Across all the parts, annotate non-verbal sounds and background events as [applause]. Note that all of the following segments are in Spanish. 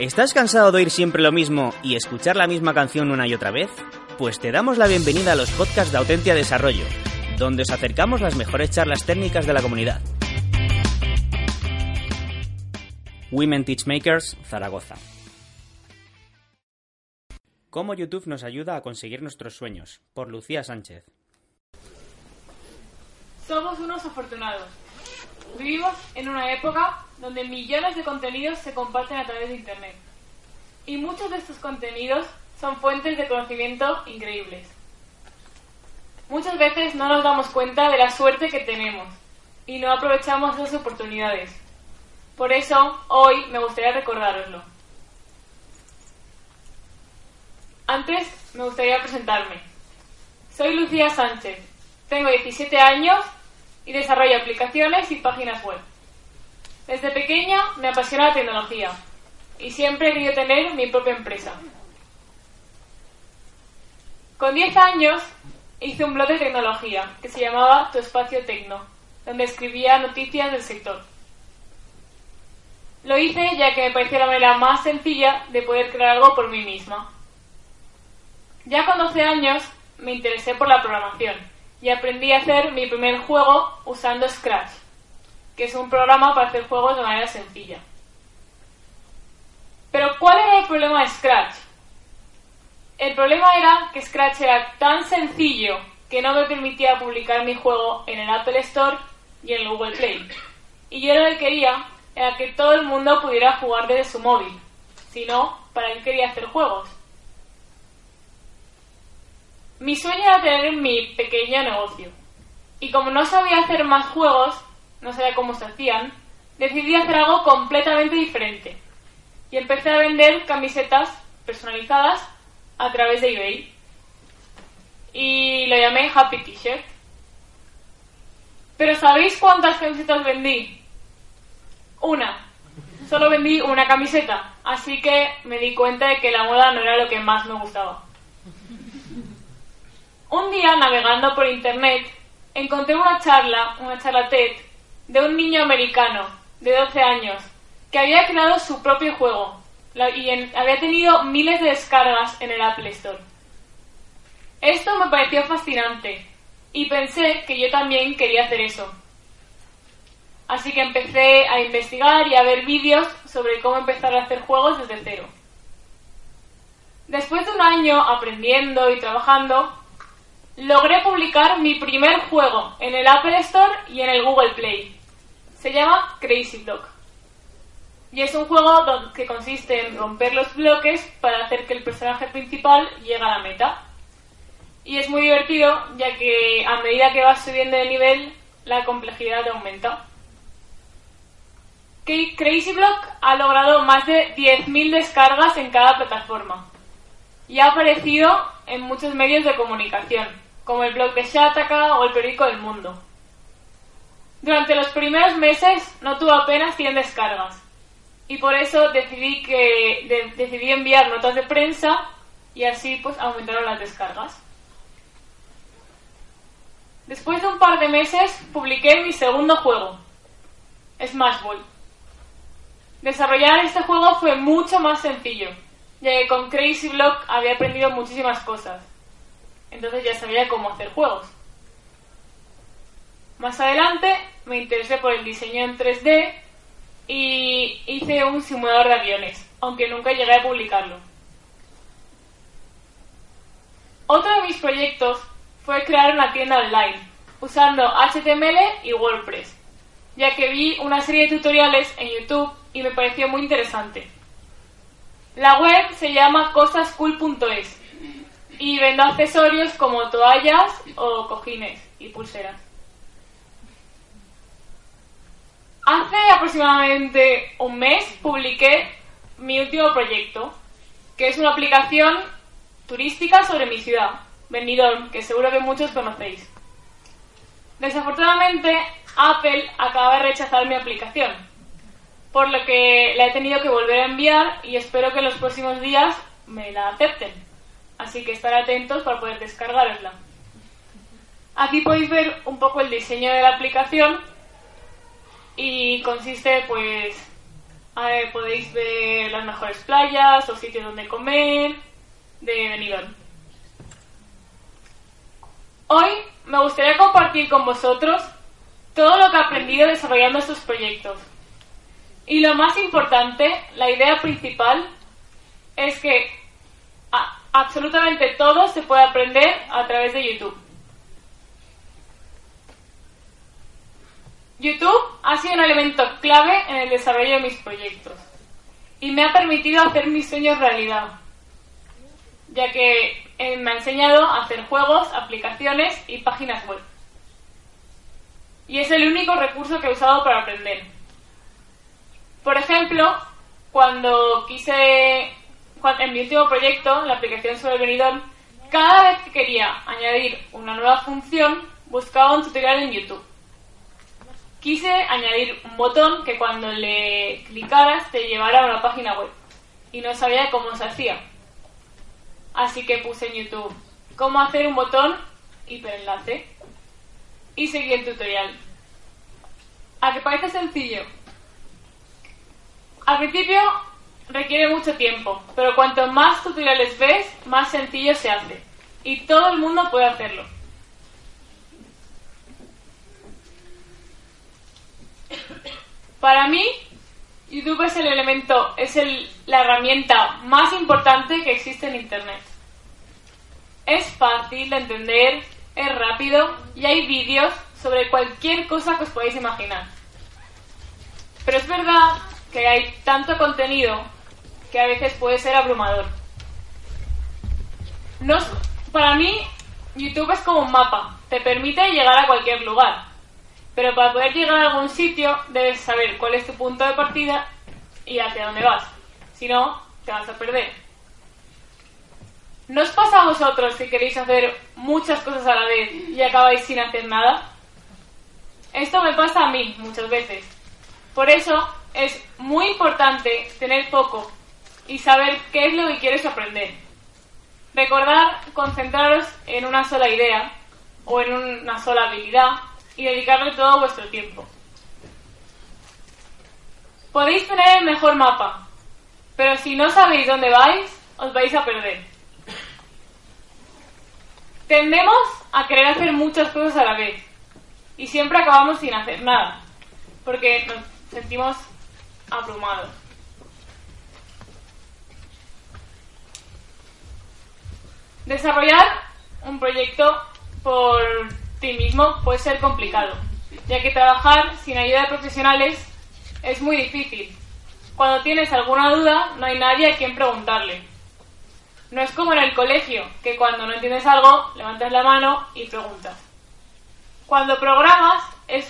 ¿Estás cansado de oír siempre lo mismo y escuchar la misma canción una y otra vez? Pues te damos la bienvenida a los podcasts de Autentia Desarrollo, donde os acercamos las mejores charlas técnicas de la comunidad. Women Teachmakers, Zaragoza. ¿Cómo YouTube nos ayuda a conseguir nuestros sueños? Por Lucía Sánchez. Somos unos afortunados. Vivimos en una época donde millones de contenidos se comparten a través de Internet. Y muchos de estos contenidos son fuentes de conocimiento increíbles. Muchas veces no nos damos cuenta de la suerte que tenemos y no aprovechamos esas oportunidades. Por eso, hoy me gustaría recordároslo. Antes, me gustaría presentarme. Soy Lucía Sánchez, tengo 17 años y desarrollo aplicaciones y páginas web. Desde pequeña me apasiona la tecnología y siempre he querido tener mi propia empresa. Con 10 años hice un blog de tecnología que se llamaba Tu Espacio Tecno, donde escribía noticias del sector. Lo hice ya que me parecía la manera más sencilla de poder crear algo por mí misma. Ya con 12 años me interesé por la programación y aprendí a hacer mi primer juego usando Scratch, que es un programa para hacer juegos de manera sencilla. Pero ¿cuál era el problema de Scratch? El problema era que Scratch era tan sencillo que no me permitía publicar mi juego en el Apple Store y en el Google Play. Y yo lo que quería era que todo el mundo pudiera jugar desde su móvil. Si no, ¿para qué quería hacer juegos? Mi sueño era tener mi pequeño negocio. Y como no sabía hacer más juegos, no sabía cómo se hacían, decidí hacer algo completamente diferente. Y empecé a vender camisetas personalizadas a través de eBay. Y lo llamé Happy T-shirt. Pero ¿sabéis cuántas camisetas vendí? Una. Solo vendí una camiseta, así que me di cuenta de que la moda no era lo que más me gustaba. Un día, navegando por internet, encontré una charla, una charla TED, de un niño americano de 12 años que había creado su propio juego y había tenido miles de descargas en el Apple Store. Esto me pareció fascinante y pensé que yo también quería hacer eso. Así que empecé a investigar y a ver vídeos sobre cómo empezar a hacer juegos desde cero. Después de un año aprendiendo y trabajando, logré publicar mi primer juego en el Apple Store y en el Google Play. Se llama Crazy Block. Y es un juego que consiste en romper los bloques para hacer que el personaje principal llegue a la meta. Y es muy divertido, ya que a medida que vas subiendo de nivel, la complejidad aumenta. Crazy Block ha logrado más de 10.000 descargas en cada plataforma y ha aparecido en muchos medios de comunicación, como el blog de Shataka o el periódico El Mundo. Durante los primeros meses no tuvo apenas 100 descargas y por eso decidí, que, decidí enviar notas de prensa y así pues aumentaron las descargas. Después de un par de meses publiqué mi segundo juego, Smash Ball. Desarrollar este juego fue mucho más sencillo, ya que con Crazy Block había aprendido muchísimas cosas. Entonces ya sabía cómo hacer juegos. Más adelante me interesé por el diseño en 3D y hice un simulador de aviones, aunque nunca llegué a publicarlo. Otro de mis proyectos fue crear una tienda online, usando HTML y WordPress, ya que vi una serie de tutoriales en YouTube y me pareció muy interesante. La web se llama cosascool.es y vendo accesorios como toallas o cojines y pulseras. Hace aproximadamente un mes publiqué mi último proyecto, que es una aplicación turística sobre mi ciudad, Benidorm, que seguro que muchos conocéis. Desafortunadamente, Apple acaba de rechazar mi aplicación, por lo que la he tenido que volver a enviar y espero que en los próximos días me la acepten. Así que estar atentos para poder descargarosla. Aquí podéis ver un poco el diseño de la aplicación y consiste pues eh, podéis ver las mejores playas o sitios donde comer de Benidorm. Hoy me gustaría compartir con vosotros todo lo que he aprendido desarrollando estos proyectos. Y lo más importante, la idea principal, es que absolutamente todo se puede aprender a través de YouTube. YouTube ha sido un elemento clave en el desarrollo de mis proyectos y me ha permitido hacer mis sueños realidad, ya que eh, me ha enseñado a hacer juegos, aplicaciones y páginas web. Y es el único recurso que he usado para aprender. Por ejemplo, cuando quise, en mi último proyecto, la aplicación sobre el venidor, cada vez que quería añadir una nueva función, buscaba un tutorial en YouTube quise añadir un botón que cuando le clicaras te llevara a una página web y no sabía cómo se hacía. Así que puse en YouTube cómo hacer un botón hiperenlace y seguí el tutorial. ¿A que parece sencillo? Al principio requiere mucho tiempo, pero cuanto más tutoriales ves, más sencillo se hace. Y todo el mundo puede hacerlo. Para mí, YouTube es el elemento, es el, la herramienta más importante que existe en Internet. Es fácil de entender, es rápido y hay vídeos sobre cualquier cosa que os podáis imaginar. Pero es verdad que hay tanto contenido que a veces puede ser abrumador. No, para mí, YouTube es como un mapa, te permite llegar a cualquier lugar. Pero para poder llegar a algún sitio debes saber cuál es tu punto de partida y hacia dónde vas. Si no, te vas a perder. ¿No os pasa a vosotros que queréis hacer muchas cosas a la vez y acabáis sin hacer nada? Esto me pasa a mí muchas veces. Por eso es muy importante tener foco y saber qué es lo que quieres aprender. Recordar concentraros en una sola idea o en una sola habilidad y dedicarle todo vuestro tiempo. Podéis tener el mejor mapa, pero si no sabéis dónde vais, os vais a perder. Tendemos a querer hacer muchas cosas a la vez y siempre acabamos sin hacer nada, porque nos sentimos abrumados. Desarrollar un proyecto por ti mismo puede ser complicado, ya que trabajar sin ayuda de profesionales es muy difícil. Cuando tienes alguna duda, no hay nadie a quien preguntarle. No es como en el colegio, que cuando no entiendes algo, levantas la mano y preguntas. Cuando programas, es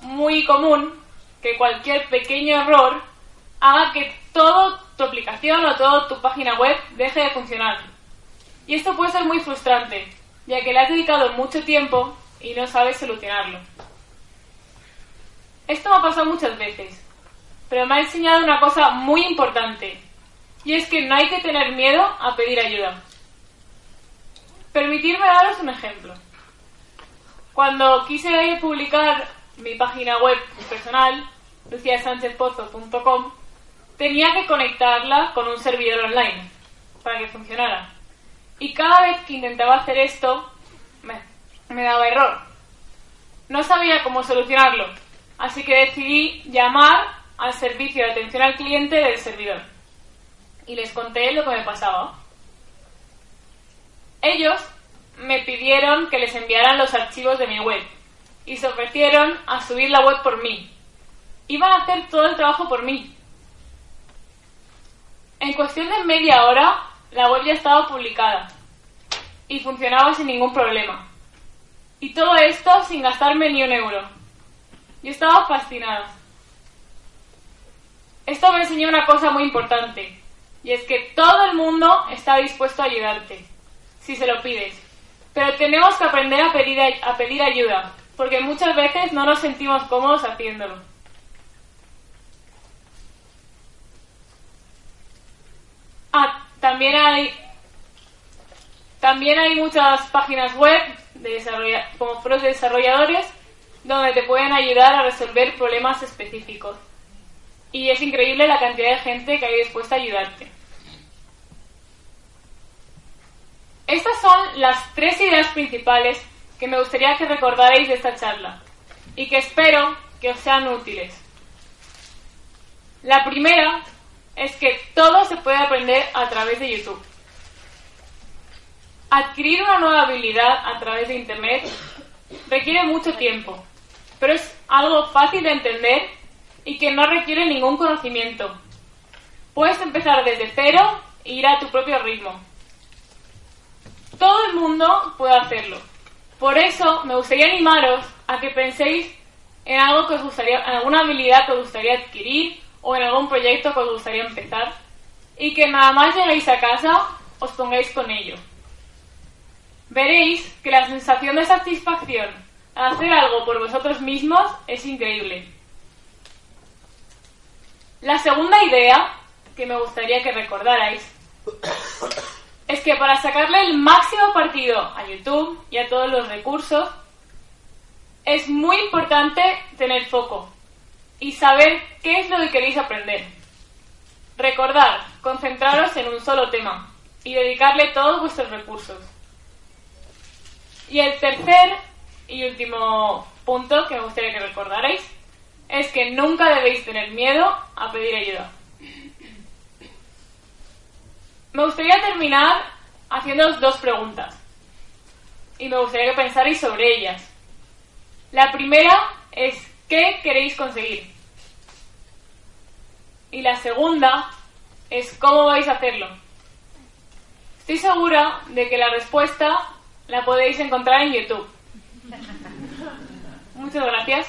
muy común que cualquier pequeño error haga que toda tu aplicación o toda tu página web deje de funcionar. Y esto puede ser muy frustrante, ya que le has dedicado mucho tiempo y no sabes solucionarlo. Esto me ha pasado muchas veces, pero me ha enseñado una cosa muy importante, y es que no hay que tener miedo a pedir ayuda. Permitidme daros un ejemplo. Cuando quise publicar mi página web personal, luciasanchezpozo.com, tenía que conectarla con un servidor online para que funcionara. Y cada vez que intentaba hacer esto, me, daba error. No sabía cómo solucionarlo, así que decidí llamar al servicio de atención al cliente del servidor. Y les conté lo que me pasaba. Ellos me pidieron que les enviaran los archivos de mi web y se ofrecieron a subir la web por mí. Iban a hacer todo el trabajo por mí. En cuestión de media hora, la web ya estaba publicada y funcionaba sin ningún problema. Y todo esto sin gastarme ni un euro. Yo estaba fascinada. Esto me enseñó una cosa muy importante, y es que todo el mundo está dispuesto a ayudarte, si se lo pides. Pero tenemos que aprender a pedir, a pedir ayuda, porque muchas veces no nos sentimos cómodos haciéndolo. También hay también hay muchas páginas web de como foros de desarrolladores donde te pueden ayudar a resolver problemas específicos. y es increíble la cantidad de gente que hay dispuesta a ayudarte. Estas son las tres ideas principales que me gustaría que recordarais de esta charla y que espero que os sean útiles. La primera es que todo se puede aprender a través de YouTube. Adquirir una nueva habilidad a través de Internet requiere mucho tiempo, pero es algo fácil de entender y que no requiere ningún conocimiento. Puedes empezar desde cero e ir a tu propio ritmo. Todo el mundo puede hacerlo. Por eso me gustaría animaros a que penséis en algo que os gustaría, alguna habilidad que os gustaría adquirir o en algún proyecto que os gustaría empezar y que nada más lleguéis a casa os pongáis con ello. Veréis que la sensación de satisfacción al hacer algo por vosotros mismos es increíble. La segunda idea que me gustaría que recordarais [coughs] es que para sacarle el máximo partido a YouTube y a todos los recursos, es muy importante tener foco y saber qué es lo que queréis aprender. Recordad, concentraros en un solo tema y dedicarle todos vuestros recursos. Y el tercer y último punto que me gustaría que recordarais es que nunca debéis tener miedo a pedir ayuda. Me gustaría terminar haciéndoos dos preguntas y me gustaría que pensarais sobre ellas. La primera es ¿qué queréis conseguir? Y la segunda es ¿cómo vais a hacerlo? Estoy segura de que la respuesta la podéis encontrar en YouTube. [laughs] Muchas gracias.